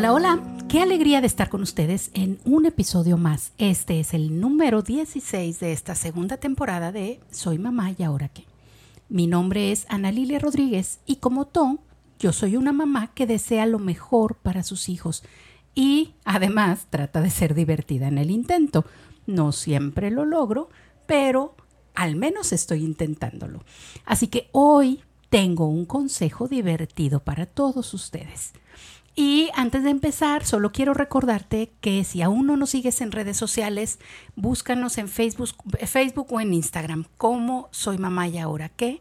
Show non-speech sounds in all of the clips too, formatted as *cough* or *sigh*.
Hola, hola, qué alegría de estar con ustedes en un episodio más. Este es el número 16 de esta segunda temporada de Soy Mamá y ahora qué. Mi nombre es Ana Lilia Rodríguez y como Tom, yo soy una mamá que desea lo mejor para sus hijos y además trata de ser divertida en el intento. No siempre lo logro, pero al menos estoy intentándolo. Así que hoy tengo un consejo divertido para todos ustedes. Y antes de empezar, solo quiero recordarte que si aún no nos sigues en redes sociales, búscanos en Facebook, Facebook o en Instagram como Soy Mamá y Ahora qué.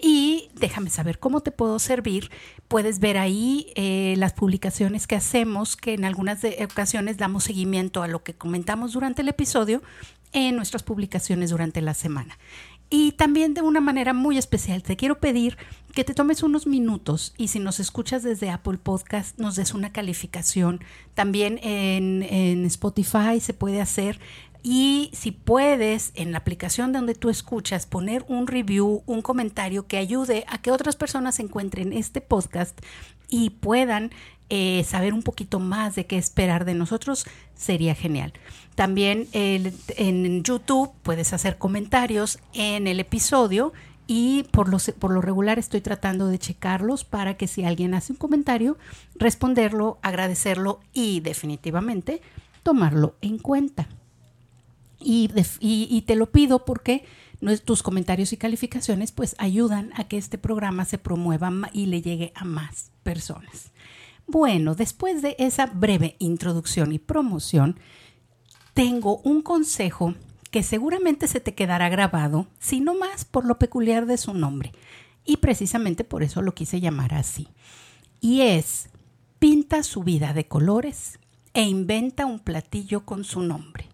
Y déjame saber cómo te puedo servir. Puedes ver ahí eh, las publicaciones que hacemos, que en algunas ocasiones damos seguimiento a lo que comentamos durante el episodio en nuestras publicaciones durante la semana. Y también de una manera muy especial, te quiero pedir que te tomes unos minutos y si nos escuchas desde Apple Podcast, nos des una calificación. También en, en Spotify se puede hacer. Y si puedes, en la aplicación donde tú escuchas, poner un review, un comentario que ayude a que otras personas encuentren este podcast y puedan eh, saber un poquito más de qué esperar de nosotros, sería genial. También en YouTube puedes hacer comentarios en el episodio y por lo, por lo regular estoy tratando de checarlos para que si alguien hace un comentario, responderlo, agradecerlo y definitivamente tomarlo en cuenta. Y, y, te lo pido porque tus comentarios y calificaciones pues ayudan a que este programa se promueva y le llegue a más personas. Bueno, después de esa breve introducción y promoción, tengo un consejo que seguramente se te quedará grabado, si no más por lo peculiar de su nombre. Y precisamente por eso lo quise llamar así. Y es, pinta su vida de colores e inventa un platillo con su nombre.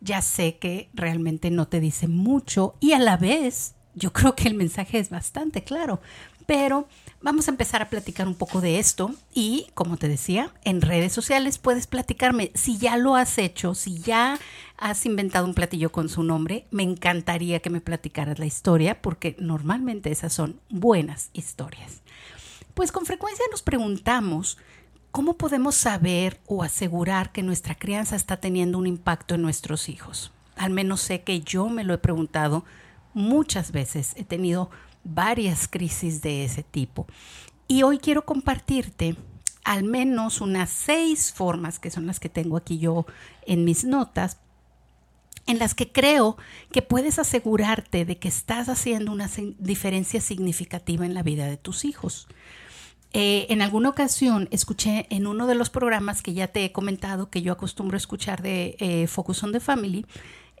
Ya sé que realmente no te dice mucho y a la vez yo *laughs* creo que el mensaje es bastante claro, pero vamos a empezar a platicar un poco de esto y, como te decía, en redes sociales puedes platicarme si ya lo has hecho, si ya has inventado un platillo con su nombre, me encantaría que me platicaras la historia porque normalmente esas son buenas historias. Pues con frecuencia nos preguntamos cómo podemos saber o asegurar que nuestra crianza está teniendo un impacto en nuestros hijos. Al menos sé que yo me lo he preguntado muchas veces. He tenido varias crisis de ese tipo. Y hoy quiero compartirte al menos unas seis formas, que son las que tengo aquí yo en mis notas, en las que creo que puedes asegurarte de que estás haciendo una diferencia significativa en la vida de tus hijos. Eh, en alguna ocasión escuché en uno de los programas que ya te he comentado que yo acostumbro escuchar de eh, Focus on the Family,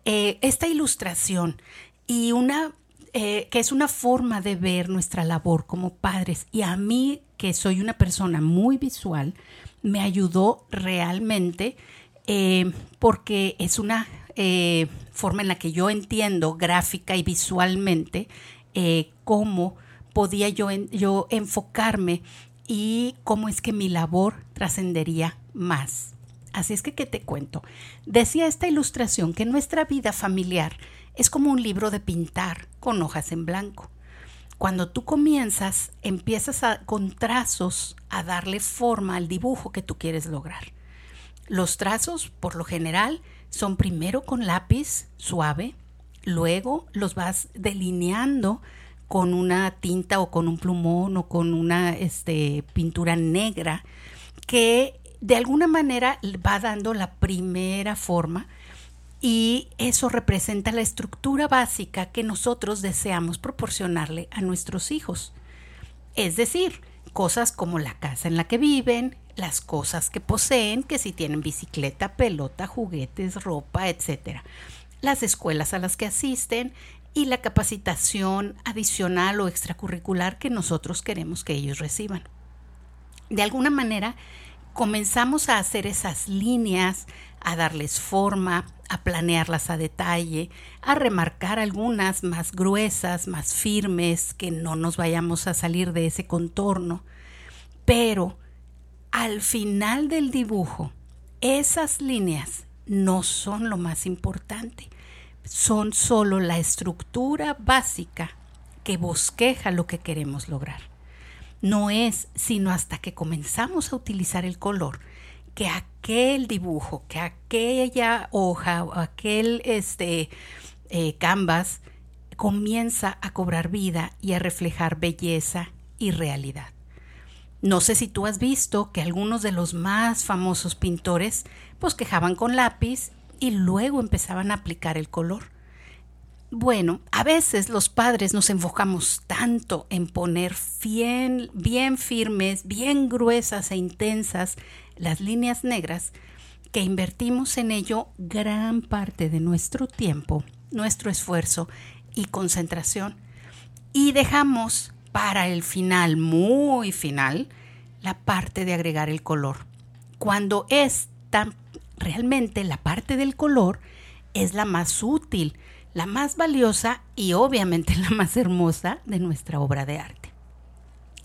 eh, esta ilustración y una eh, que es una forma de ver nuestra labor como padres. Y a mí, que soy una persona muy visual, me ayudó realmente eh, porque es una eh, forma en la que yo entiendo gráfica y visualmente cómo podía yo, yo enfocarme y cómo es que mi labor trascendería más. Así es que, ¿qué te cuento? Decía esta ilustración que nuestra vida familiar es como un libro de pintar con hojas en blanco. Cuando tú comienzas, empiezas con trazos a darle forma al dibujo que tú quieres lograr. Los trazos, por lo general, son primero con lápiz suave, luego los vas delineando con una tinta o con un plumón o con una este, pintura negra que de alguna manera va dando la primera forma y eso representa la estructura básica que nosotros deseamos proporcionarle a nuestros hijos. Es decir, cosas como la casa en la que viven, las cosas que poseen, que si tienen bicicleta, pelota, juguetes, ropa, etc. Las escuelas a las que asisten y la capacitación adicional o extracurricular que nosotros queremos que ellos reciban. De alguna manera, comenzamos a hacer esas líneas, a darles forma, a planearlas a detalle, a remarcar algunas más gruesas, más firmes, que no nos vayamos a salir de ese contorno. Pero al final del dibujo, esas líneas no son lo más importante, son solo la estructura básica que bosqueja lo que queremos lograr. no es sino hasta que comenzamos a utilizar el color que aquel dibujo, que aquella hoja o aquel este, eh, canvas comienza a cobrar vida y a reflejar belleza y realidad. No sé si tú has visto que algunos de los más famosos pintores pues quejaban con lápiz y luego empezaban a aplicar el color. Bueno, a veces los padres nos enfocamos tanto en poner bien, bien firmes, bien gruesas e intensas las líneas negras que invertimos en ello gran parte de nuestro tiempo, nuestro esfuerzo y concentración y dejamos para el final, muy final, la parte de agregar el color. Cuando es tan realmente la parte del color es la más útil, la más valiosa y obviamente *laughs* la más hermosa de nuestra obra de arte.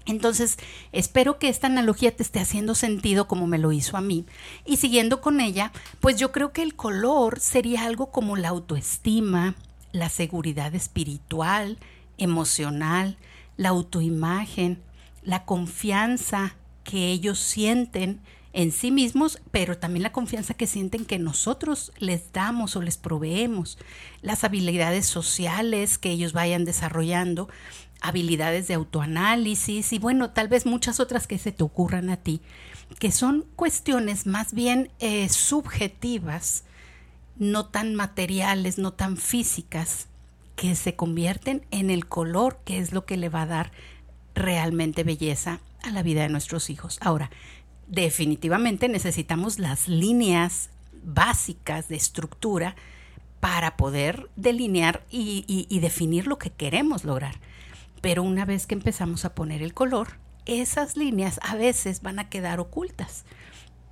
Entonces, espero que esta analogía te esté haciendo sentido como me lo hizo a mí. Y siguiendo con ella, pues yo creo que el color sería algo como la autoestima, la seguridad espiritual, emocional, la autoimagen, la confianza que ellos sienten en sí mismos, pero también la confianza que sienten que nosotros les damos o les proveemos, las habilidades sociales que ellos vayan desarrollando, habilidades de autoanálisis y bueno, tal vez muchas otras que se te ocurran a ti, que son cuestiones más bien eh, subjetivas, no tan materiales, no tan físicas, que se convierten en el color que es lo que le va a dar realmente belleza a la vida de nuestros hijos. Ahora, definitivamente necesitamos las líneas básicas de estructura para poder delinear y, definir lo que queremos lograr. Pero una vez que empezamos a poner el color, esas líneas a veces van a quedar ocultas,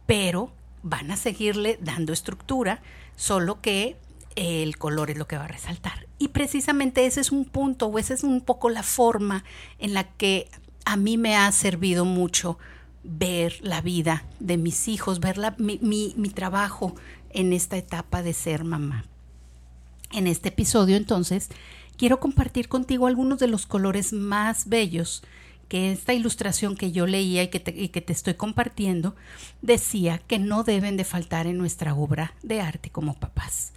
pero van a seguirle dando estructura, solo que el color es lo que va a resaltar. Y precisamente ese es un punto o esa es un poco la forma en la que a mí me ha servido mucho ver la vida de mis hijos, ver mi, mi trabajo en esta etapa de ser mamá. En este episodio entonces quiero compartir contigo algunos de los colores más bellos que esta ilustración que yo leía y que, te, estoy compartiendo decía que no deben de faltar en nuestra obra de arte como papás.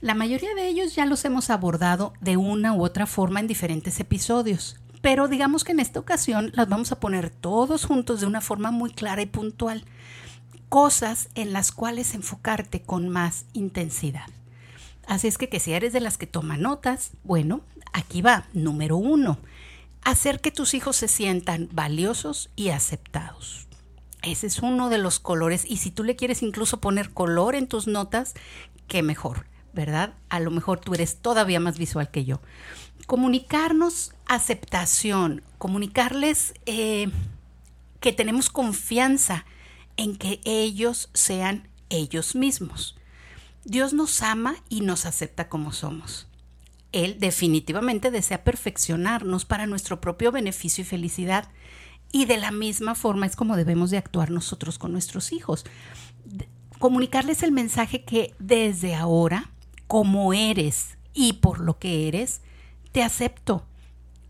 La mayoría de ellos ya los hemos abordado de una u otra forma en diferentes episodios, pero digamos que en esta ocasión las vamos a poner todos juntos de una forma muy clara y puntual. Cosas en las cuales enfocarte con más intensidad. Así es que, que si eres de las que toma notas, bueno, aquí va, número uno, hacer que tus hijos se sientan valiosos y aceptados. Ese es uno de los colores y si tú le quieres incluso poner color en tus notas, qué mejor, ¿verdad? A lo mejor tú eres todavía más visual que yo comunicarnos aceptación, comunicarles eh, que tenemos confianza en que ellos sean ellos mismos. Dios nos ama y nos acepta como somos. Él definitivamente desea perfeccionarnos para nuestro propio beneficio y felicidad. Y de la misma forma es como debemos de actuar nosotros con nuestros hijos. Comunicarles el mensaje que desde ahora, como eres y por lo que eres, te acepto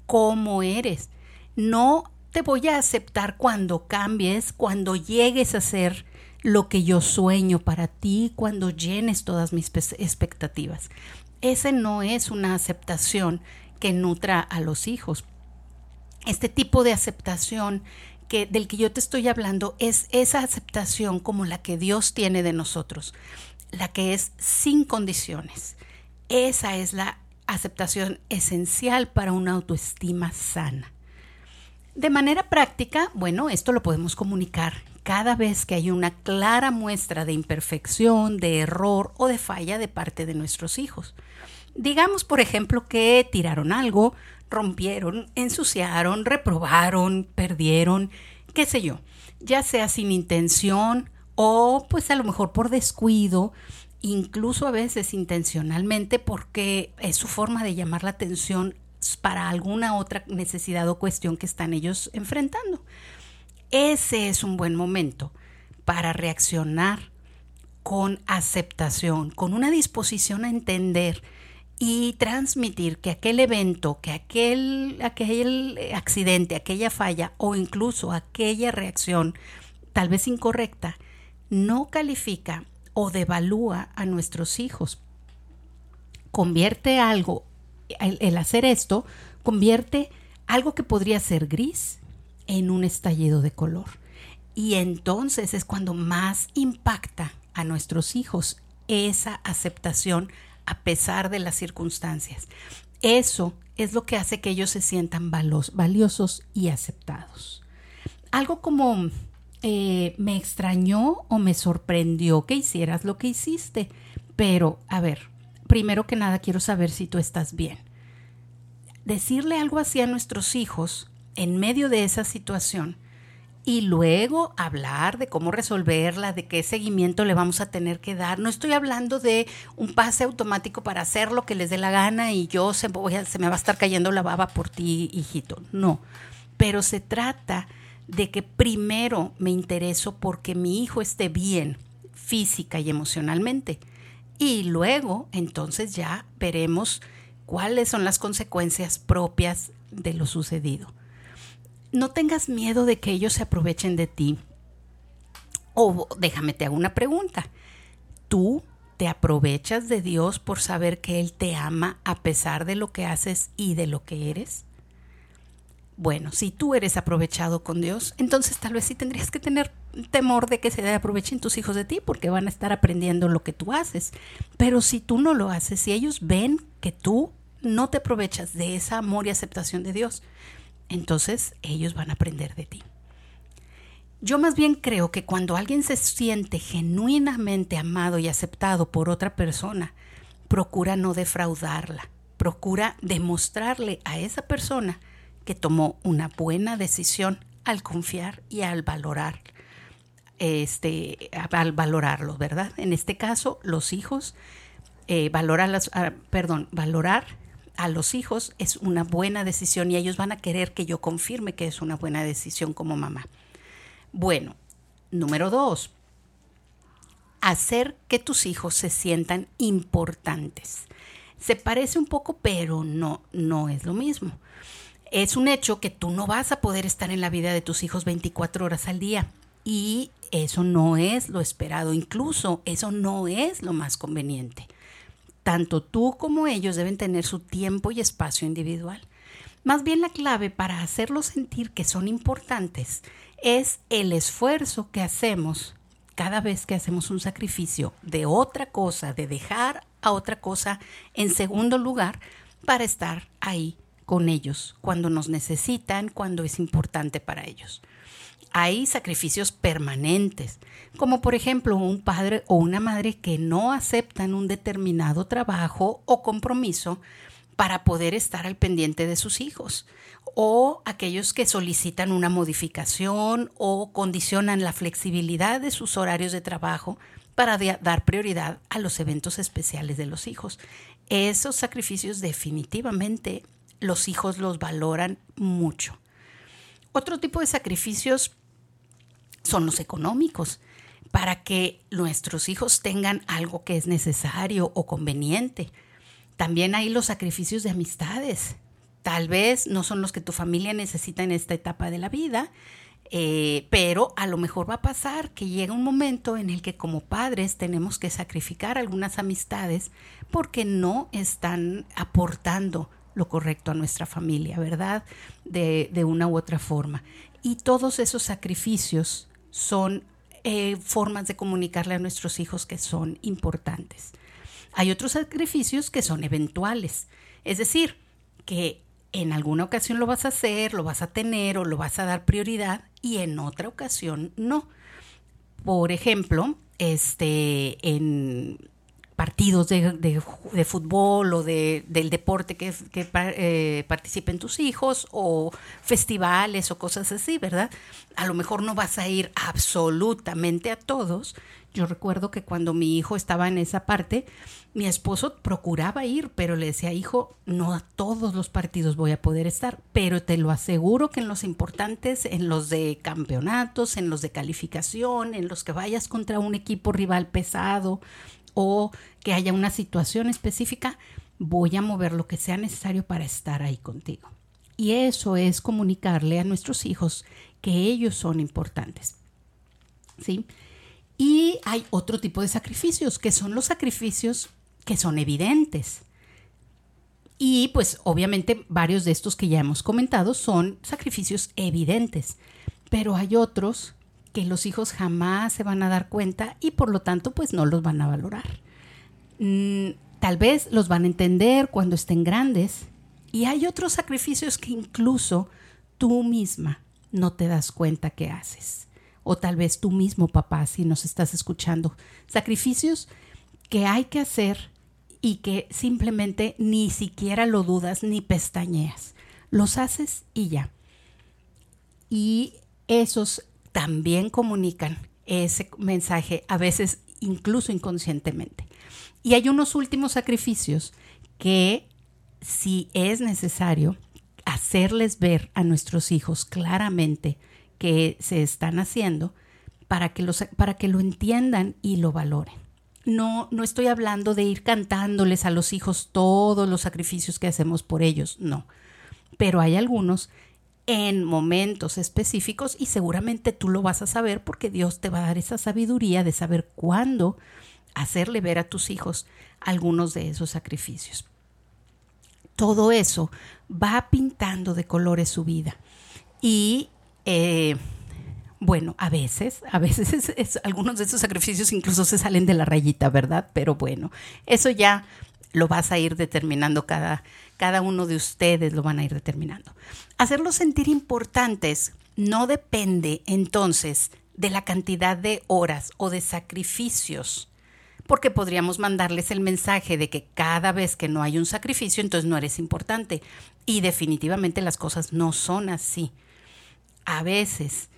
como eres. No te voy a aceptar cuando cambies, cuando llegues a ser lo que yo sueño para ti, cuando llenes todas mis expectativas. Ese no es una aceptación que nutra a los hijos. Este tipo de aceptación que, del que yo te estoy hablando es esa aceptación como la que Dios tiene de nosotros, la que es sin condiciones. Esa es la aceptación esencial para una autoestima sana. De manera práctica, bueno, esto lo podemos comunicar cada vez que hay una clara muestra de imperfección, de error o de falla de parte de nuestros hijos. Digamos, por ejemplo, que tiraron algo, rompieron, ensuciaron, reprobaron, perdieron, qué sé yo, ya sea sin intención o pues a lo mejor por descuido, incluso a veces intencionalmente porque es su forma de llamar la atención para alguna otra necesidad o cuestión que están ellos enfrentando. Ese es un buen momento para reaccionar con aceptación, con una disposición a entender y transmitir que aquel evento, que aquel, aquel accidente, aquella falla o incluso aquella reacción tal vez incorrecta, no califica o devalúa a nuestros hijos. Convierte algo, el, hacer esto, convierte algo que podría ser gris en un estallido de color. Y entonces es cuando más impacta a nuestros hijos esa aceptación a pesar de las circunstancias. Eso es lo que hace que ellos se sientan valiosos y aceptados. Algo como eh, me extrañó o me sorprendió que hicieras lo que hiciste, pero a ver, primero que nada quiero saber si tú estás bien. Decirle algo así a nuestros hijos en medio de esa situación y luego hablar de cómo resolverla, de qué seguimiento le vamos a tener que dar. No estoy hablando de un pase automático para hacer lo que les dé la gana y yo se, me va a estar cayendo la baba por ti, hijito. No, pero se trata de que primero me intereso porque mi hijo esté bien física y emocionalmente. Y luego, entonces ya veremos cuáles son las consecuencias propias de lo sucedido no tengas miedo de que ellos se aprovechen de ti. O déjame te hago una pregunta. ¿Tú te aprovechas de Dios por saber que Él te ama a pesar de lo que haces y de lo que eres? Bueno, si tú eres aprovechado con Dios, entonces tal vez sí tendrías que tener temor de que se aprovechen tus hijos de ti porque van a estar aprendiendo lo que tú haces. Pero si tú no lo haces, si ellos ven que tú no te aprovechas de esa amor y aceptación de Dios, entonces ellos van a aprender de ti. Yo más bien creo que cuando alguien se siente genuinamente amado y aceptado por otra persona, procura no defraudarla, procura demostrarle a esa persona que tomó una buena decisión al confiar y al valorar este al valorarlo, ¿verdad? En este caso, los hijos eh, ah, perdón, valorar a los hijos es una buena decisión y ellos van a querer que yo confirme que es una buena decisión como mamá. Bueno, número dos, hacer que tus hijos se sientan importantes. Se parece un poco, pero no, no es lo mismo. Es un hecho que tú no vas a poder estar en la vida de tus hijos 24 horas al día y eso no es lo esperado, incluso eso no es lo más conveniente tanto tú como ellos deben tener su tiempo y espacio individual. Más bien la clave para hacerlos sentir que son importantes es el esfuerzo que hacemos cada vez que hacemos un sacrificio de otra cosa, de dejar a otra cosa en segundo lugar para estar ahí con ellos cuando nos necesitan, cuando es importante para ellos hay sacrificios permanentes, como por ejemplo un padre o una madre que no aceptan un determinado trabajo o compromiso para poder estar al pendiente de sus hijos, o aquellos que solicitan una modificación o condicionan la flexibilidad de sus horarios de trabajo para dar prioridad a los eventos especiales de los hijos. Esos sacrificios definitivamente los hijos los valoran mucho. Otro tipo de sacrificios son los económicos, para que nuestros hijos tengan algo que es necesario o conveniente. También hay los sacrificios de amistades. Tal vez no son los que tu familia necesita en esta etapa de la vida, eh, pero a lo mejor va a pasar que llega un momento en el que como padres tenemos que sacrificar algunas amistades porque no están aportando lo correcto a nuestra familia, ¿verdad? De, de una u otra forma. Y todos esos sacrificios son eh, formas de comunicarle a nuestros hijos que son importantes. Hay otros sacrificios que son eventuales, es decir, que en alguna ocasión lo vas a hacer, lo vas a tener o lo vas a dar prioridad y en otra ocasión no. Por ejemplo, este, en partidos de, fútbol o de, del deporte que, que eh, participen tus hijos o festivales o cosas así, ¿verdad? A lo mejor no vas a ir absolutamente a todos. Yo recuerdo que cuando mi hijo estaba en esa parte, mi esposo procuraba ir, pero le decía, hijo, no a todos los partidos voy a poder estar, pero te lo aseguro que en los importantes, en los de campeonatos, en los de calificación, en los que vayas contra un equipo rival pesado, o que haya una situación específica, voy a mover lo que sea necesario para estar ahí contigo. Y eso es comunicarle a nuestros hijos que ellos son importantes. ¿Sí? Y hay otro tipo de sacrificios, que son los sacrificios que son evidentes. Y pues obviamente varios de estos que ya hemos comentado son sacrificios evidentes, pero hay otros que los hijos jamás se van a dar cuenta y por lo tanto pues no los van a valorar. Mm, tal vez los van a entender cuando estén grandes y hay otros sacrificios que incluso tú misma no te das cuenta que haces o tal vez tú mismo, papá, si nos estás escuchando. Sacrificios que hay que hacer y que simplemente ni siquiera lo dudas ni pestañeas. Los haces y ya. Y esos también comunican ese mensaje, a veces incluso inconscientemente. Y hay unos últimos sacrificios que si es necesario hacerles ver a nuestros hijos claramente que se están haciendo para que, los, para que lo entiendan y lo valoren. No, no estoy hablando de ir cantándoles a los hijos todos los sacrificios que hacemos por ellos, no. Pero hay algunos en momentos específicos y seguramente tú lo vas a saber porque Dios te va a dar esa sabiduría de saber cuándo hacerle ver a tus hijos algunos de esos sacrificios. Todo eso va pintando de colores su vida y eh, bueno, a veces, a veces *laughs* algunos de esos sacrificios incluso se salen de la rayita, ¿verdad? Pero bueno, eso ya lo vas a ir determinando cada, cada uno de ustedes lo van a ir determinando. Hacerlos sentir importantes no depende entonces de la cantidad de horas o de sacrificios, porque podríamos mandarles el mensaje de que cada vez que no hay un sacrificio, entonces no eres importante. Y definitivamente las cosas no son así a veces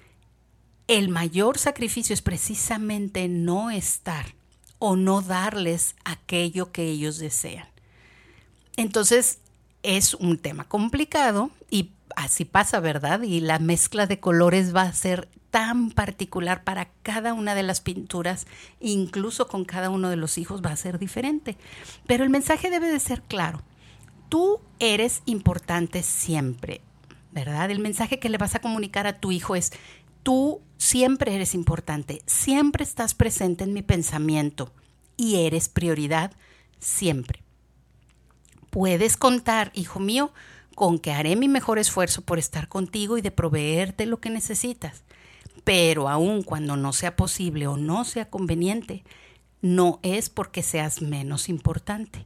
el mayor sacrificio es precisamente no estar o no darles aquello que ellos desean. Entonces es un tema complicado y así pasa, ¿verdad? Y la mezcla de colores va a ser tan particular para cada una de las pinturas, incluso con cada uno de los hijos va a ser diferente. Pero el mensaje debe de ser claro. Tú eres importante siempre. ¿verdad? El mensaje que le vas a comunicar a tu hijo es, tú siempre eres importante, siempre estás presente en mi pensamiento y eres prioridad siempre. Puedes contar, hijo mío, con que haré mi mejor esfuerzo por estar contigo y de proveerte lo que necesitas. Pero aun cuando no sea posible o no sea conveniente, no es porque seas menos importante,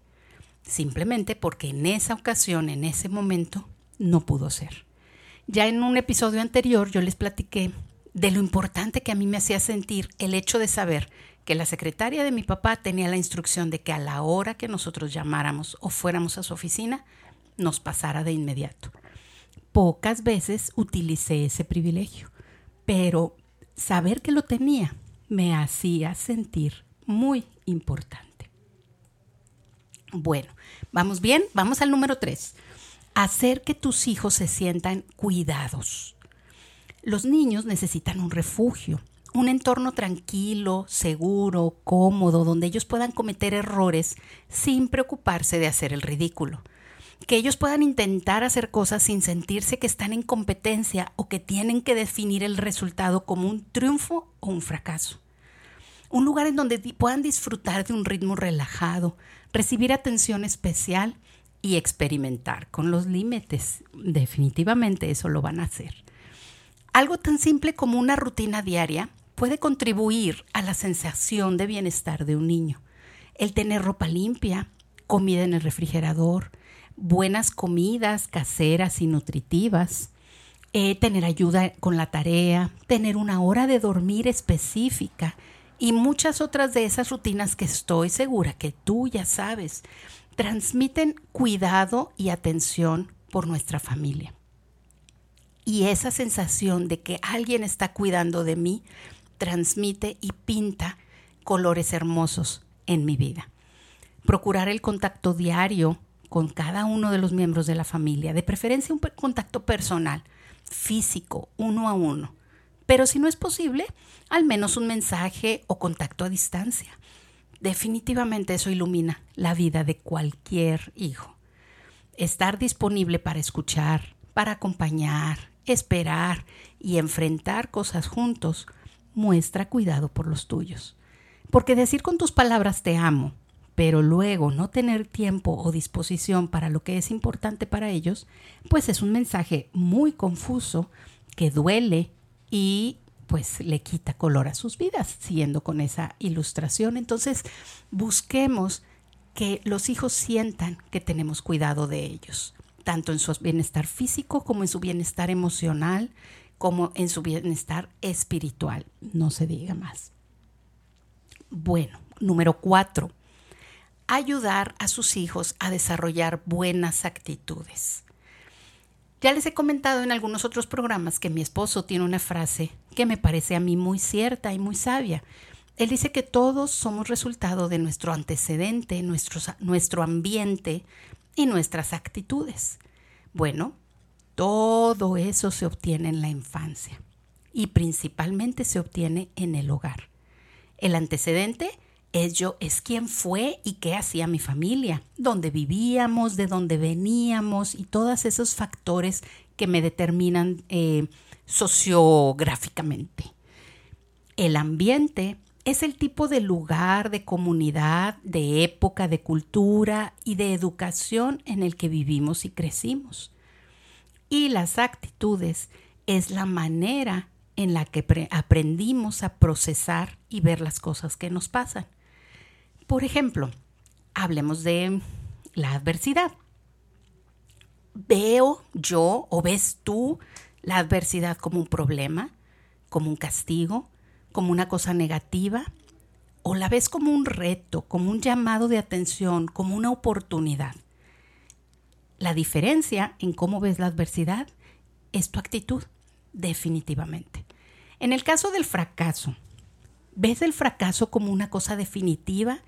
simplemente porque en esa ocasión, en ese momento, no pudo ser. Ya en un episodio anterior yo les platiqué de lo importante que a mí me hacía sentir el hecho de saber que la secretaria de mi papá tenía la instrucción de que a la hora que nosotros llamáramos o fuéramos a su oficina, nos pasara de inmediato. Pocas veces utilicé ese privilegio, pero saber que lo tenía me hacía sentir muy importante. Bueno, vamos bien, vamos al número 3 hacer que tus hijos se sientan cuidados. Los niños necesitan un refugio, un entorno tranquilo, seguro, cómodo, donde ellos puedan cometer errores sin preocuparse de hacer el ridículo. Que ellos puedan intentar hacer cosas sin sentirse que están en competencia o que tienen que definir el resultado como un triunfo o un fracaso. Un lugar en donde puedan disfrutar de un ritmo relajado, recibir atención especial y experimentar con los límites. Definitivamente eso lo van a hacer. Algo tan simple como una rutina diaria puede contribuir a la sensación de bienestar de un niño. El tener ropa limpia, comida en el refrigerador, buenas comidas caseras y nutritivas, eh, tener ayuda con la tarea, tener una hora de dormir específica y muchas otras de esas rutinas que estoy segura que tú ya sabes transmiten cuidado y atención por nuestra familia. Y esa sensación de que alguien está cuidando de mí transmite y pinta colores hermosos en mi vida. Procurar el contacto diario con cada uno de los miembros de la familia, de preferencia un contacto personal, físico, uno a uno. Pero si no es posible, al menos un mensaje o contacto a distancia Definitivamente eso ilumina la vida de cualquier hijo. Estar disponible para escuchar, para acompañar, esperar y enfrentar cosas juntos muestra cuidado por los tuyos. Porque decir con tus palabras te amo, pero luego no tener tiempo o disposición para lo que es importante para ellos, pues es un mensaje muy confuso que duele y pues le quita color a sus vidas, siguiendo con esa ilustración. Entonces, busquemos que los hijos sientan que tenemos cuidado de ellos, tanto en su bienestar físico como en su bienestar emocional, como en su bienestar espiritual. No se diga más. Bueno, número cuatro, ayudar a sus hijos a desarrollar buenas actitudes. Ya les he comentado en algunos otros programas que mi esposo tiene una frase que me parece a mí muy cierta y muy sabia. Él dice que todos somos resultado de nuestro antecedente, nuestro, nuestro ambiente y nuestras actitudes. Bueno, todo eso se obtiene en la infancia y principalmente se obtiene en el hogar. El antecedente es yo, es quién fue y qué hacía mi familia, dónde vivíamos, de dónde veníamos y todos esos factores que me determinan eh, sociográficamente. El ambiente es el tipo de lugar, de comunidad, de época, de cultura y de educación en el que vivimos y crecimos. Y las actitudes es la manera en la que aprendimos a procesar y ver las cosas que nos pasan. Por ejemplo, hablemos de la adversidad. ¿Veo yo o ves tú la adversidad como un problema, como un castigo, como una cosa negativa? ¿O la ves como un reto, como un llamado de atención, como una oportunidad? La diferencia en cómo ves la adversidad es tu actitud, definitivamente. En el caso del fracaso, ¿ves el fracaso como una cosa definitiva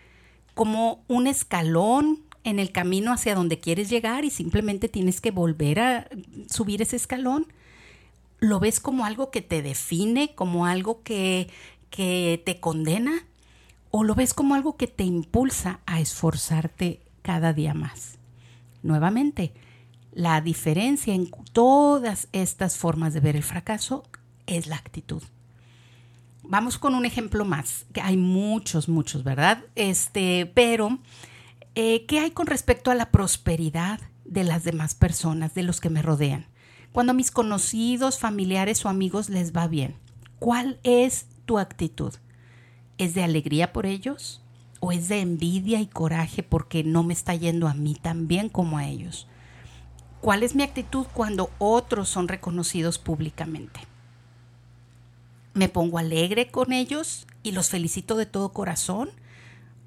como un escalón en el camino hacia donde quieres llegar y simplemente tienes que volver a subir ese escalón. ¿Lo ves como algo que te define, como algo que, que te condena? ¿O lo ves como algo que te impulsa a esforzarte cada día más? Nuevamente, la diferencia en todas estas formas de ver el fracaso es la actitud. Vamos con un ejemplo más, que hay muchos, muchos, ¿verdad? Este, pero, eh, ¿qué hay con respecto a la prosperidad de las demás personas, de los que me rodean? Cuando a mis conocidos, familiares o amigos les va bien, ¿cuál es tu actitud? ¿Es de alegría por ellos? ¿O es de envidia y coraje porque no me está yendo a mí tan bien como a ellos? ¿Cuál es mi actitud cuando otros son reconocidos públicamente? me pongo alegre con ellos y los felicito de todo corazón?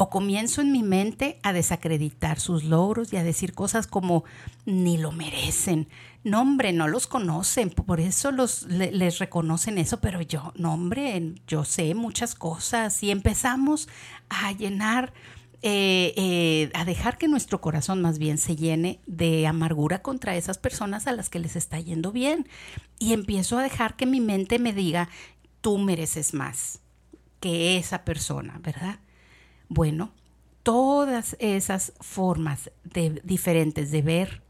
¿O comienzo en mi mente a desacreditar sus logros y a decir cosas como ni lo merecen? No, hombre, no los conocen, por eso los, les reconocen eso, pero yo, no, hombre, yo sé muchas cosas y empezamos a llenar eh, eh, a dejar que nuestro corazón más bien se llene de amargura contra esas personas a las que les está yendo bien. Y empiezo a dejar que mi mente me diga, tú mereces más que esa persona, ¿verdad? Bueno, todas esas formas de, diferentes de ver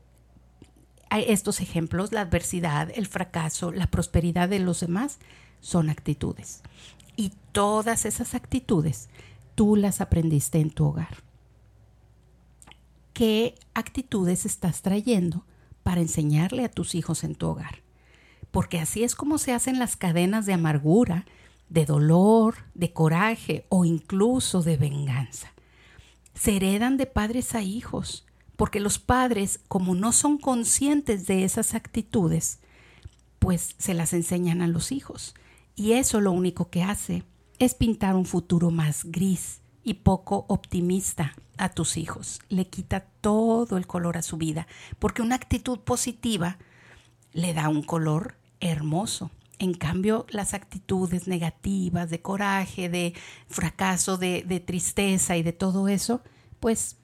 estos ejemplos, la adversidad, el fracaso, la prosperidad de los demás, son actitudes. Y todas esas actitudes tú las aprendiste en tu hogar. ¿Qué actitudes estás trayendo para enseñarle a tus hijos en tu hogar? porque así es como se hacen las cadenas de amargura, de dolor, de coraje o incluso de venganza. Se heredan de padres a hijos, porque los padres, como no son conscientes de esas actitudes, pues se las enseñan a los hijos. Y eso lo único que hace es pintar un futuro más gris y poco optimista a tus hijos. Le quita todo el color a su vida, porque una actitud positiva le da un color hermoso. En cambio, las actitudes negativas, de coraje, de fracaso, de, tristeza y de todo eso, pues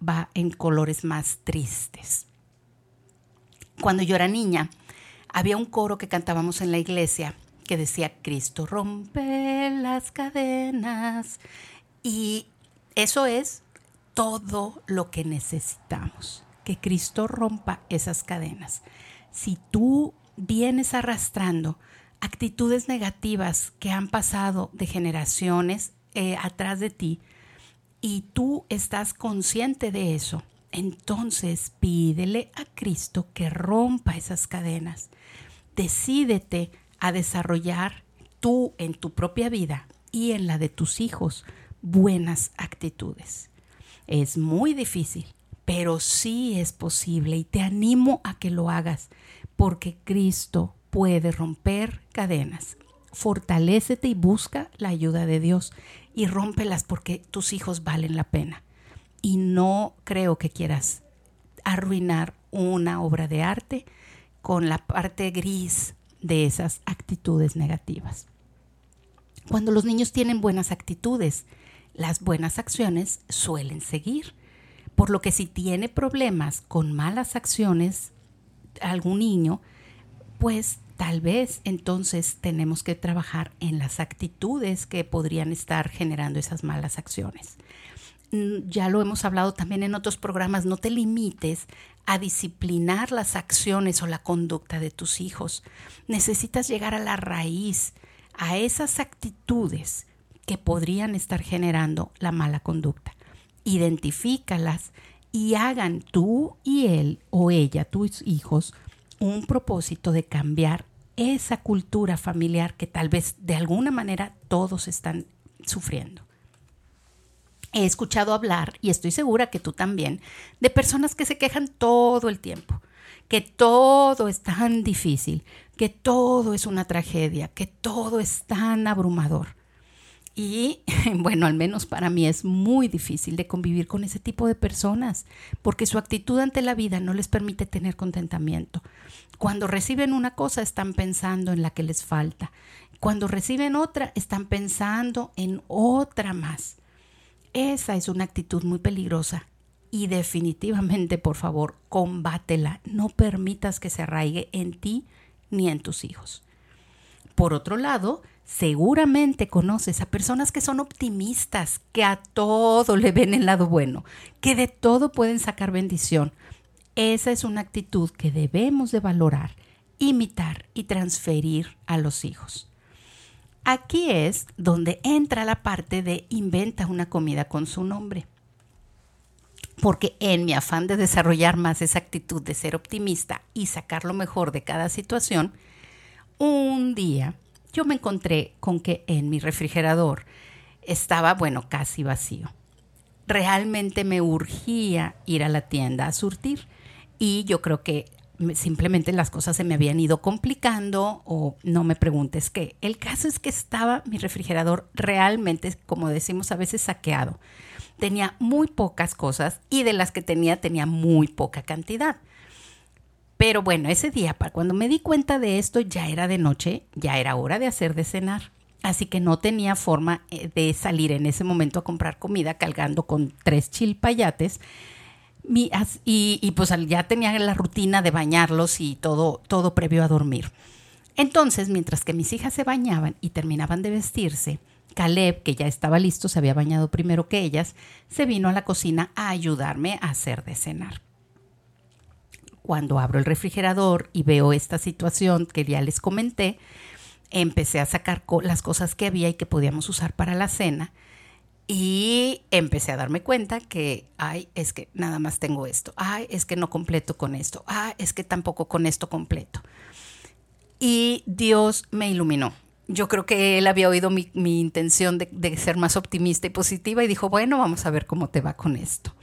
va en colores más tristes. Cuando yo era niña, había un coro que cantábamos en la iglesia que decía, Cristo rompe las cadenas. Y Eso es todo lo que necesitamos, que Cristo rompa esas cadenas. Si tú vienes arrastrando actitudes negativas que han pasado de generaciones eh, atrás de ti y tú estás consciente de eso, entonces pídele a Cristo que rompa esas cadenas. Decídete a desarrollar tú en tu propia vida y en la de tus hijos buenas actitudes. Es muy difícil, pero sí es posible y te animo a que lo hagas porque Cristo puede romper cadenas. Fortalécete y busca la ayuda de Dios y rómpelas porque tus hijos valen la pena. Y no creo que quieras arruinar una obra de arte con la parte gris de esas actitudes negativas. Cuando los niños tienen buenas actitudes, las buenas acciones suelen seguir. Por lo que si tiene problemas con malas acciones algún niño, pues tal vez entonces tenemos que trabajar en las actitudes que podrían estar generando esas malas acciones. Mm, ya lo hemos hablado también en otros programas, no te limites a disciplinar las acciones o la conducta de tus hijos. Necesitas llegar a la raíz, a esas actitudes que podrían estar generando la mala conducta. Identifícalas y hagan tú y él o ella, tus hijos, un propósito de cambiar esa cultura familiar que tal vez de alguna manera todos están sufriendo. He escuchado hablar, y estoy segura que tú también, de personas que se quejan todo el tiempo, que todo es tan difícil, que todo es una tragedia, que todo es tan abrumador. Y *laughs* bueno, al menos para mí es muy difícil de convivir con ese tipo de personas, porque su actitud ante la vida no les permite tener contentamiento. Cuando reciben una cosa están pensando en la que les falta. Cuando reciben otra están pensando en otra más. Esa es una actitud muy peligrosa y definitivamente, por favor, combátela. No permitas que se arraigue en ti ni en tus hijos. Por otro lado, seguramente conoces a personas que son optimistas, que a todo le ven el lado bueno, que de todo pueden sacar bendición. Esa es una actitud que debemos de valorar, imitar y transferir a los hijos. Aquí es donde entra la parte de inventa una comida con su nombre. Porque en mi afán de desarrollar más esa actitud de ser optimista y sacar lo mejor de cada situación, un día yo me encontré con que en mi refrigerador estaba, bueno, casi vacío. Realmente me urgía ir a la tienda a surtir y yo creo que simplemente las cosas se me habían ido complicando o no me preguntes qué. El caso es que estaba mi refrigerador realmente, como decimos a veces, saqueado. Tenía muy pocas cosas y de las que tenía tenía muy poca cantidad. Pero bueno, ese día, cuando me di cuenta de esto, ya era de noche, ya era hora de hacer de cenar. Así que no tenía forma eh, de salir en ese momento a comprar comida cargando con tres chilpayates. Y, pues ya tenía la rutina de bañarlos y todo, todo previo a dormir. Entonces, mientras que mis hijas se bañaban y terminaban de vestirse, Caleb, que ya estaba listo, se había bañado primero que ellas, se vino a la cocina a ayudarme a hacer de cenar cuando abro el refrigerador y veo esta situación que ya les comenté, empecé a sacar las cosas que había y que podíamos usar para la cena y empecé a darme cuenta que, ay, es que nada más tengo esto, ay, es que no completo con esto, ay, es que tampoco con esto completo. Y Dios me iluminó. Yo creo que él había oído mi, intención de, de ser más optimista y positiva y dijo, bueno, vamos a ver cómo te va con esto.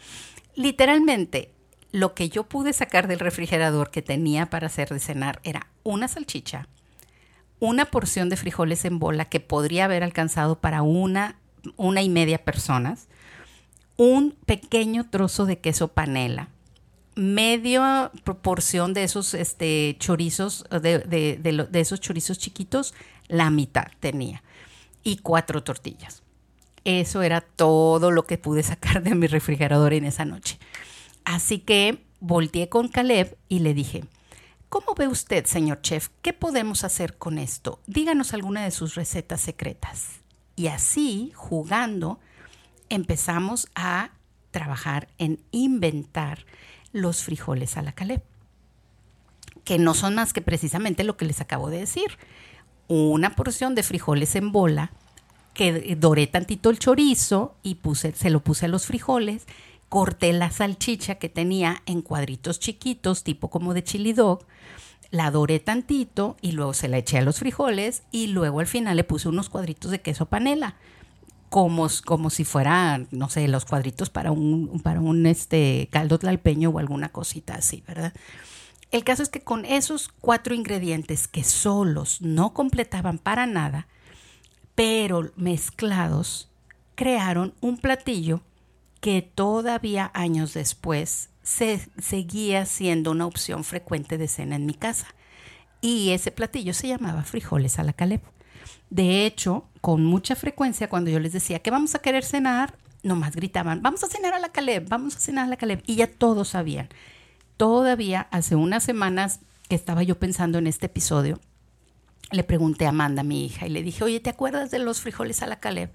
Literalmente, lo que yo pude sacar del refrigerador que tenía para hacer de cenar era una salchicha, una porción de frijoles en bola que podría haber alcanzado para una, una y media personas, un pequeño trozo de queso panela, media proporción de esos este, chorizos, de, de esos chorizos chiquitos, la mitad tenía, y cuatro tortillas. Eso era todo lo que pude sacar de mi refrigerador en esa noche. Así que volteé con Caleb y le dije, ¿cómo ve usted, señor chef? ¿Qué podemos hacer con esto? Díganos alguna de sus recetas secretas. Y así, jugando, empezamos a trabajar en inventar los frijoles a la caleb, que no son más que precisamente lo que les acabo de decir. Una porción de frijoles en bola, que doré tantito el chorizo y puse, se lo puse a los frijoles, corté la salchicha que tenía en cuadritos chiquitos, tipo como de chili dog, la doré tantito y luego se la eché a los frijoles y luego al final le puse unos cuadritos de queso panela. Como, como si fueran, no sé, los cuadritos para un, para un este, caldo tlalpeño o alguna cosita así, ¿verdad? El caso es que con esos cuatro ingredientes que solos no completaban para nada, pero mezclados, crearon un platillo que todavía años después se seguía siendo una opción frecuente de cena en mi casa. Y ese platillo se llamaba frijoles a la Caleb. De hecho, con mucha frecuencia cuando yo les decía que vamos a querer cenar, nomás gritaban, vamos a cenar a la Caleb, vamos a cenar a la Caleb. Y ya todos sabían. Todavía hace unas semanas que estaba yo pensando en este episodio, le pregunté a Amanda, mi hija, y le dije, oye, ¿te acuerdas de los frijoles a la Caleb?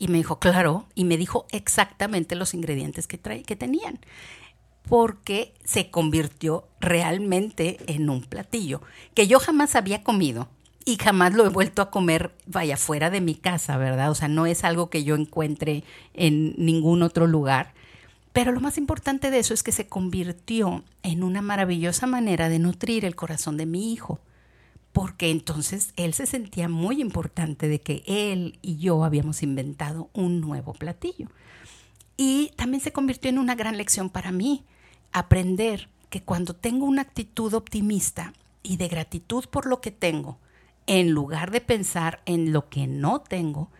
Y me dijo, claro, y me dijo exactamente los ingredientes que, que tenían porque se convirtió realmente en un platillo que yo jamás había comido y jamás lo he vuelto a comer, vaya, fuera de mi casa, ¿verdad? O sea, no es algo que yo encuentre en ningún otro lugar. Pero lo más importante de eso es que se convirtió en una maravillosa manera de nutrir el corazón de mi hijo, porque entonces él se sentía muy importante de que él y yo habíamos inventado un nuevo platillo. Y también se convirtió en una gran lección para mí, aprender que cuando tengo una actitud optimista y de gratitud por lo que tengo, en lugar de pensar en lo que no tengo,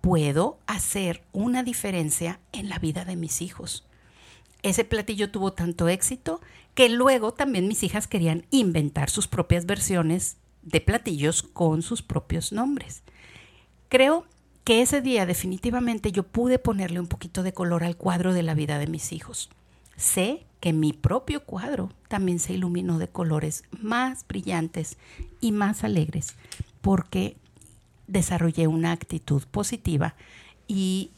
puedo hacer una diferencia en la vida de mis hijos. Ese platillo tuvo tanto éxito que luego también mis hijas querían inventar sus propias versiones de platillos con sus propios nombres. Creo que ese día definitivamente yo pude ponerle un poquito de color al cuadro de la vida de mis hijos. Sé que mi propio cuadro también se iluminó de colores más brillantes y más alegres porque desarrollé una actitud positiva y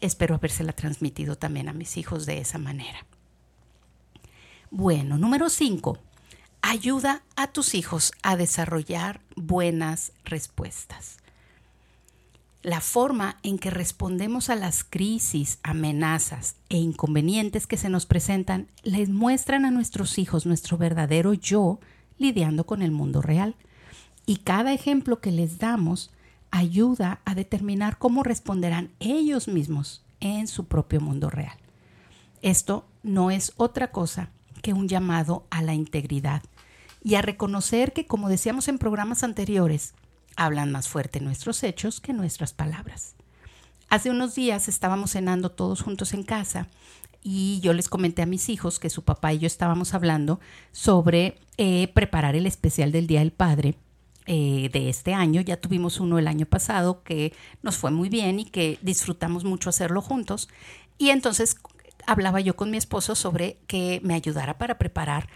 espero habérsela transmitido también a mis hijos de esa manera. Bueno, número 5. Ayuda a tus hijos a desarrollar buenas respuestas la forma en que respondemos a las crisis, amenazas e inconvenientes que se nos presentan les muestran a nuestros hijos nuestro verdadero yo lidiando con el mundo real. Y cada ejemplo que les damos ayuda a determinar cómo responderán ellos mismos en su propio mundo real. Esto no es otra cosa que un llamado a la integridad y a reconocer que, como decíamos en programas anteriores, hablan más fuerte nuestros hechos que nuestras palabras. Hace unos días estábamos cenando todos juntos en casa y yo les comenté a mis hijos que su papá y yo estábamos hablando sobre eh, preparar el especial del Día del Padre eh, de este año. Ya tuvimos uno el año pasado que nos fue muy bien y que disfrutamos mucho hacerlo juntos. Y entonces hablaba yo con mi esposo sobre que me ayudara para preparar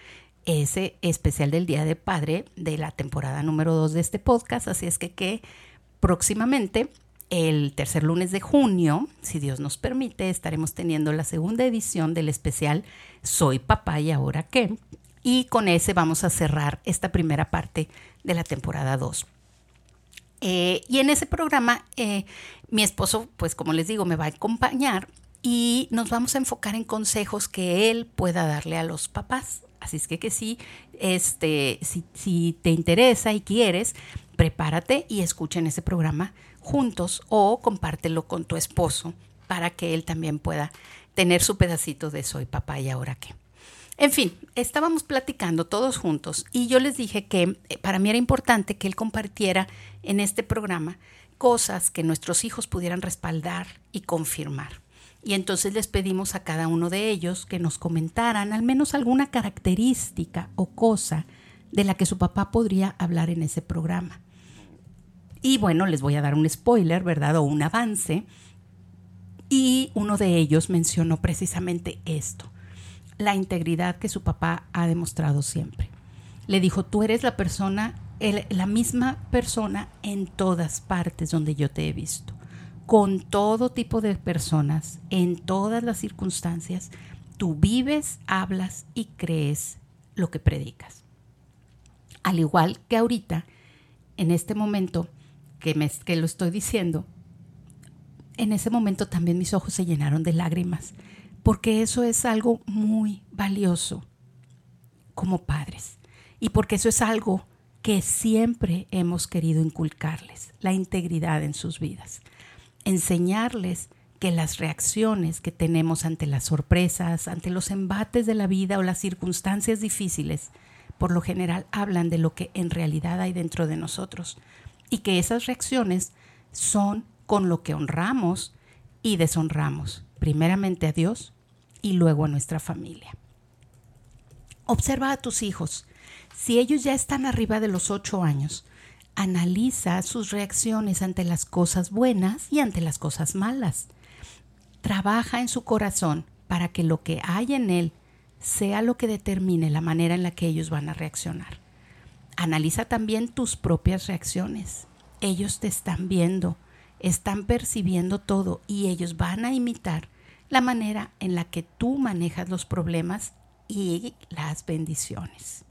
ese especial del Día de Padre de la temporada número 2 de este podcast. Así es que, que próximamente, el tercer lunes de junio, si Dios nos permite, estaremos teniendo la segunda edición del especial Soy papá y ahora qué. Y con ese vamos a cerrar esta primera parte de la temporada 2. Eh, y en ese programa, eh, mi esposo, pues como les digo, me va a acompañar y nos vamos a enfocar en consejos que él pueda darle a los papás Así es que, que sí, este, si, si te interesa y quieres, prepárate y escuchen ese programa juntos o compártelo con tu esposo para que él también pueda tener su pedacito de soy papá y ahora qué. En fin, estábamos platicando todos juntos y yo les dije que eh, para mí era importante que él compartiera en este programa cosas que nuestros hijos pudieran respaldar y confirmar. Y entonces les pedimos a cada uno de ellos que nos comentaran al menos alguna característica o cosa de la que su papá podría hablar en ese programa. Y bueno, les voy a dar un spoiler, ¿verdad? O un avance. Y uno de ellos mencionó precisamente esto, la integridad que su papá ha demostrado siempre. Le dijo, tú eres la persona, la misma persona en todas partes donde yo te he visto con todo tipo de personas, en todas las circunstancias, tú vives, hablas y crees lo que predicas. Al igual que ahorita, en este momento que, me, que lo estoy diciendo, en ese momento también mis ojos se llenaron de lágrimas, porque eso es algo muy valioso como padres y porque eso es algo que siempre hemos querido inculcarles, la integridad en sus vidas, enseñarles que las reacciones que tenemos ante las sorpresas, ante los embates de la vida o las circunstancias difíciles, por lo general hablan de lo que en realidad hay dentro de nosotros y que esas reacciones son con lo que honramos y deshonramos, primeramente a Dios y luego a nuestra familia. Observa a tus hijos. Si ellos ya están arriba de los ocho años, analiza sus reacciones ante las cosas buenas y ante las cosas malas. Trabaja en su corazón para que lo que hay en él sea lo que determine la manera en la que ellos van a reaccionar. Analiza también tus propias reacciones. Ellos te están viendo, están percibiendo todo y ellos van a imitar la manera en la que tú manejas los problemas y las bendiciones.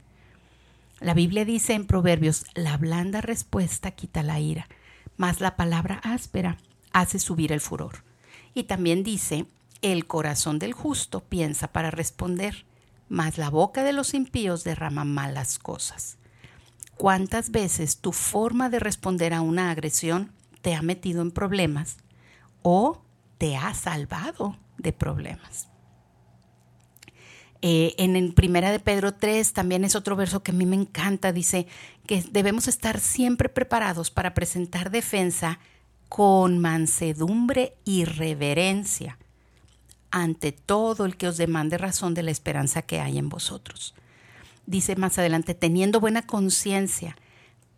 La Biblia dice en Proverbios, la blanda respuesta quita la ira, mas la palabra áspera hace subir el furor. Y también dice, el corazón del justo piensa para responder, mas la boca de los impíos derrama malas cosas. ¿Cuántas veces tu forma de responder a una agresión te ha metido en problemas o te ha salvado de problemas? Eh, en el Primera de Pedro 3 también es otro verso que a mí me encanta. Dice que debemos estar siempre preparados para presentar defensa con mansedumbre y reverencia ante todo el que os demande razón de la esperanza que hay en vosotros. Dice más adelante, teniendo buena conciencia,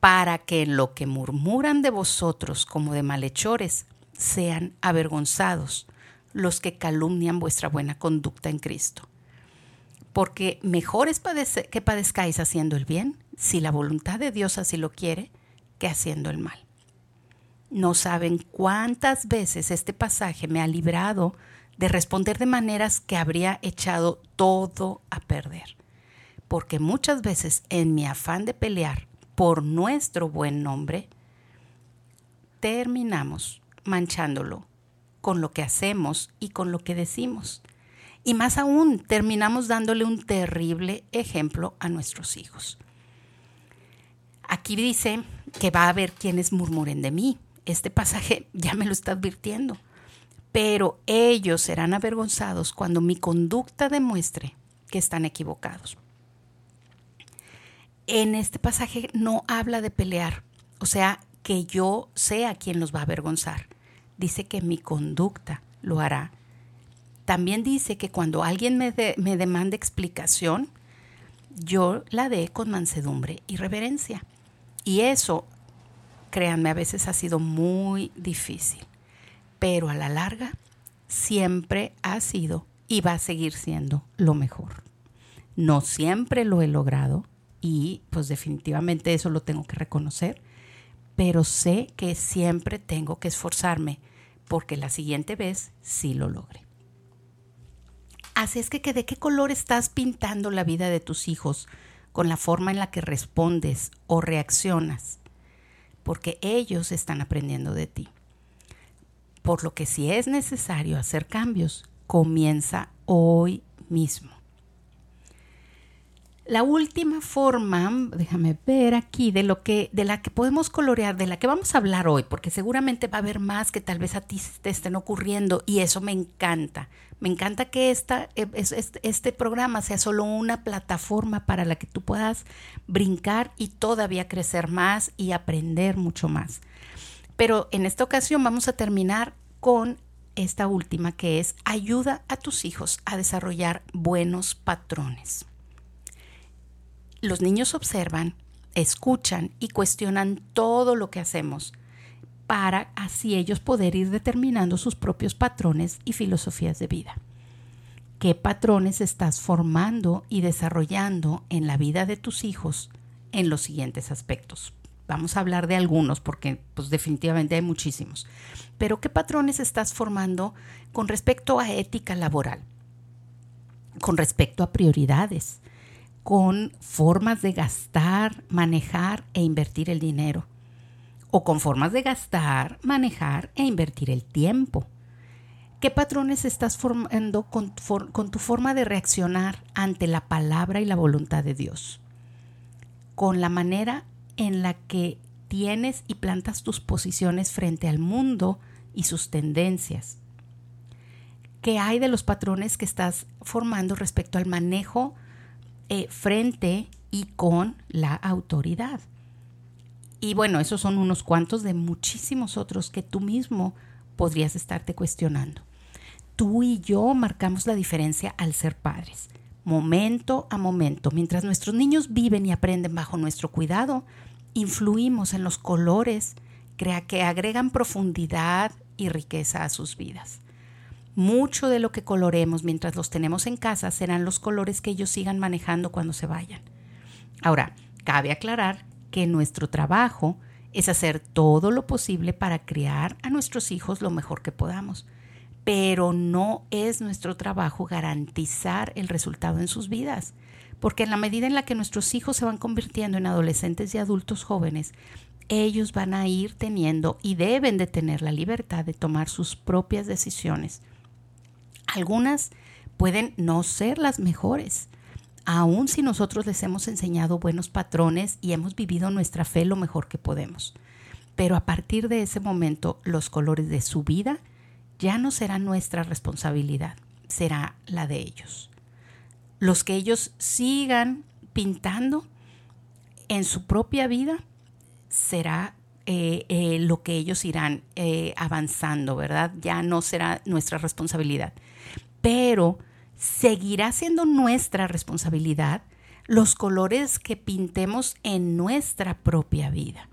para que en lo que murmuran de vosotros como de malhechores sean avergonzados los que calumnian vuestra buena conducta en Cristo porque mejor es que padezcáis haciendo el bien, si la voluntad de Dios así lo quiere, que haciendo el mal. No saben cuántas veces este pasaje me ha librado de responder de maneras que habría echado todo a perder. Porque muchas veces en mi afán de pelear por nuestro buen nombre, terminamos manchándolo con lo que hacemos y con lo que decimos. Y más aún, terminamos dándole un terrible ejemplo a nuestros hijos. Aquí dice que va a haber quienes murmuren de mí. Este pasaje *laughs* ya me lo está advirtiendo. Pero ellos serán avergonzados cuando mi conducta demuestre que están equivocados. En este pasaje no habla de pelear, o sea, que yo sea quien los va a avergonzar. Dice que mi conducta lo hará también dice que cuando alguien me, me demande explicación, yo la dé con mansedumbre y reverencia. Y eso, créanme, a veces ha sido muy difícil, pero a la larga siempre ha sido y va a seguir siendo lo mejor. No siempre lo he logrado y pues definitivamente eso lo tengo que reconocer, pero sé que siempre tengo que esforzarme porque la siguiente vez sí lo logre. Así es que, ¿de qué color estás pintando la vida de tus hijos con la forma en la que respondes o reaccionas? Porque ellos están aprendiendo de ti. Por lo que si es necesario hacer cambios, comienza hoy mismo. La última forma, déjame ver aquí, de lo que, de la que podemos colorear, de la que vamos a hablar hoy, porque seguramente va a haber más que tal vez a ti te estén ocurriendo y eso me encanta. Me encanta que esta, e, este programa sea solo una plataforma para la que tú puedas brincar y todavía crecer más y aprender mucho más. Pero en esta ocasión vamos a terminar con esta última que es ayuda a tus hijos a desarrollar buenos patrones los niños observan, escuchan y cuestionan todo lo que hacemos para así ellos poder ir determinando sus propios patrones y filosofías de vida. ¿Qué patrones estás formando y desarrollando en la vida de tus hijos en los siguientes aspectos? Vamos a hablar de algunos porque pues definitivamente hay muchísimos. Pero ¿qué patrones estás formando con respecto a ética laboral? Con respecto a prioridades, con formas de gastar, manejar e invertir el dinero. O con formas de gastar, manejar e invertir el tiempo. ¿Qué patrones estás formando con, con tu forma de reaccionar ante la palabra y la voluntad de Dios? Con la manera en la que tienes y plantas tus posiciones frente al mundo y sus tendencias. ¿Qué hay de los patrones que estás formando respecto al manejo eh, frente y con la autoridad? Y bueno, esos son unos cuantos de muchísimos otros que tú mismo podrías estarte cuestionando. Tú y yo marcamos la diferencia al ser padres, momento a momento. Mientras nuestros niños viven y aprenden bajo nuestro cuidado, influimos en los colores que agregan profundidad y riqueza a sus vidas. Mucho de lo que coloremos mientras los tenemos en casa serán los colores que ellos sigan manejando cuando se vayan. Ahora, cabe aclarar que nuestro trabajo es hacer todo lo posible para criar a nuestros hijos lo mejor que podamos, pero no es nuestro trabajo garantizar el resultado en sus vidas porque en la medida en la que nuestros hijos se van convirtiendo en adolescentes y adultos jóvenes, ellos van a ir teniendo y deben de tener la libertad de tomar sus propias decisiones. Algunas pueden no ser las mejores, aun si nosotros les hemos enseñado buenos patrones y hemos vivido nuestra fe lo mejor que podemos. Pero a partir de ese momento, los colores de su vida ya no serán nuestra responsabilidad, será la de ellos los que ellos sigan pintando en su propia vida será eh, eh, lo que ellos irán eh, avanzando, ¿verdad? Ya no será nuestra responsabilidad. Pero seguirá siendo nuestra responsabilidad los colores que pintemos en nuestra propia vida.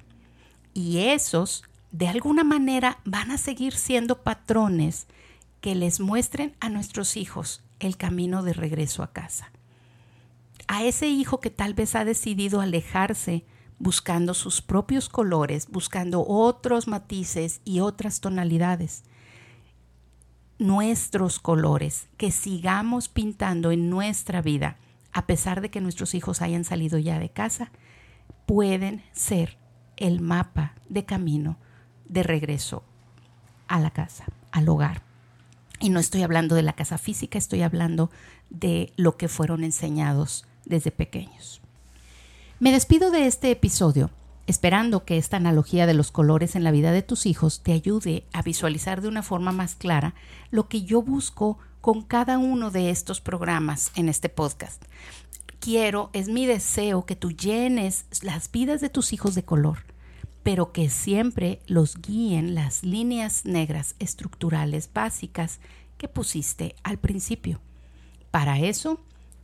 Y esos, de alguna manera, van a seguir siendo patrones que les muestren a nuestros hijos el camino de regreso a casa. A ese hijo que tal vez ha decidido alejarse buscando sus propios colores, buscando otros matices y otras tonalidades. Nuestros colores, que sigamos pintando en nuestra vida, a pesar de que nuestros hijos hayan salido ya de casa, pueden ser el mapa de camino de regreso a la casa, al hogar. Y no estoy hablando de la casa física, estoy hablando de lo que fueron enseñados desde pequeños. Me despido de este episodio esperando que esta analogía de los colores en la vida de tus hijos te ayude a visualizar de una forma más clara lo que yo busco con cada uno de estos programas en este podcast. Quiero, es mi deseo que tú llenes las vidas de tus hijos de color pero que siempre los guíen las líneas negras estructurales básicas que pusiste al principio. Para eso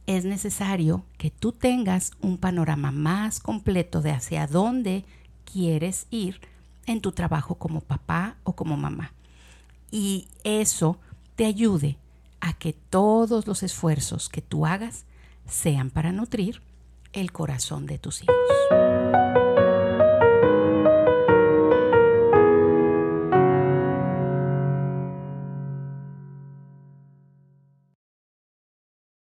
es necesario que tú tengas un panorama más completo de hacia dónde quieres ir en tu trabajo como papá o como mamá. Y eso te ayude a que todos los esfuerzos que tú hagas sean para nutrir el corazón de tus hijos.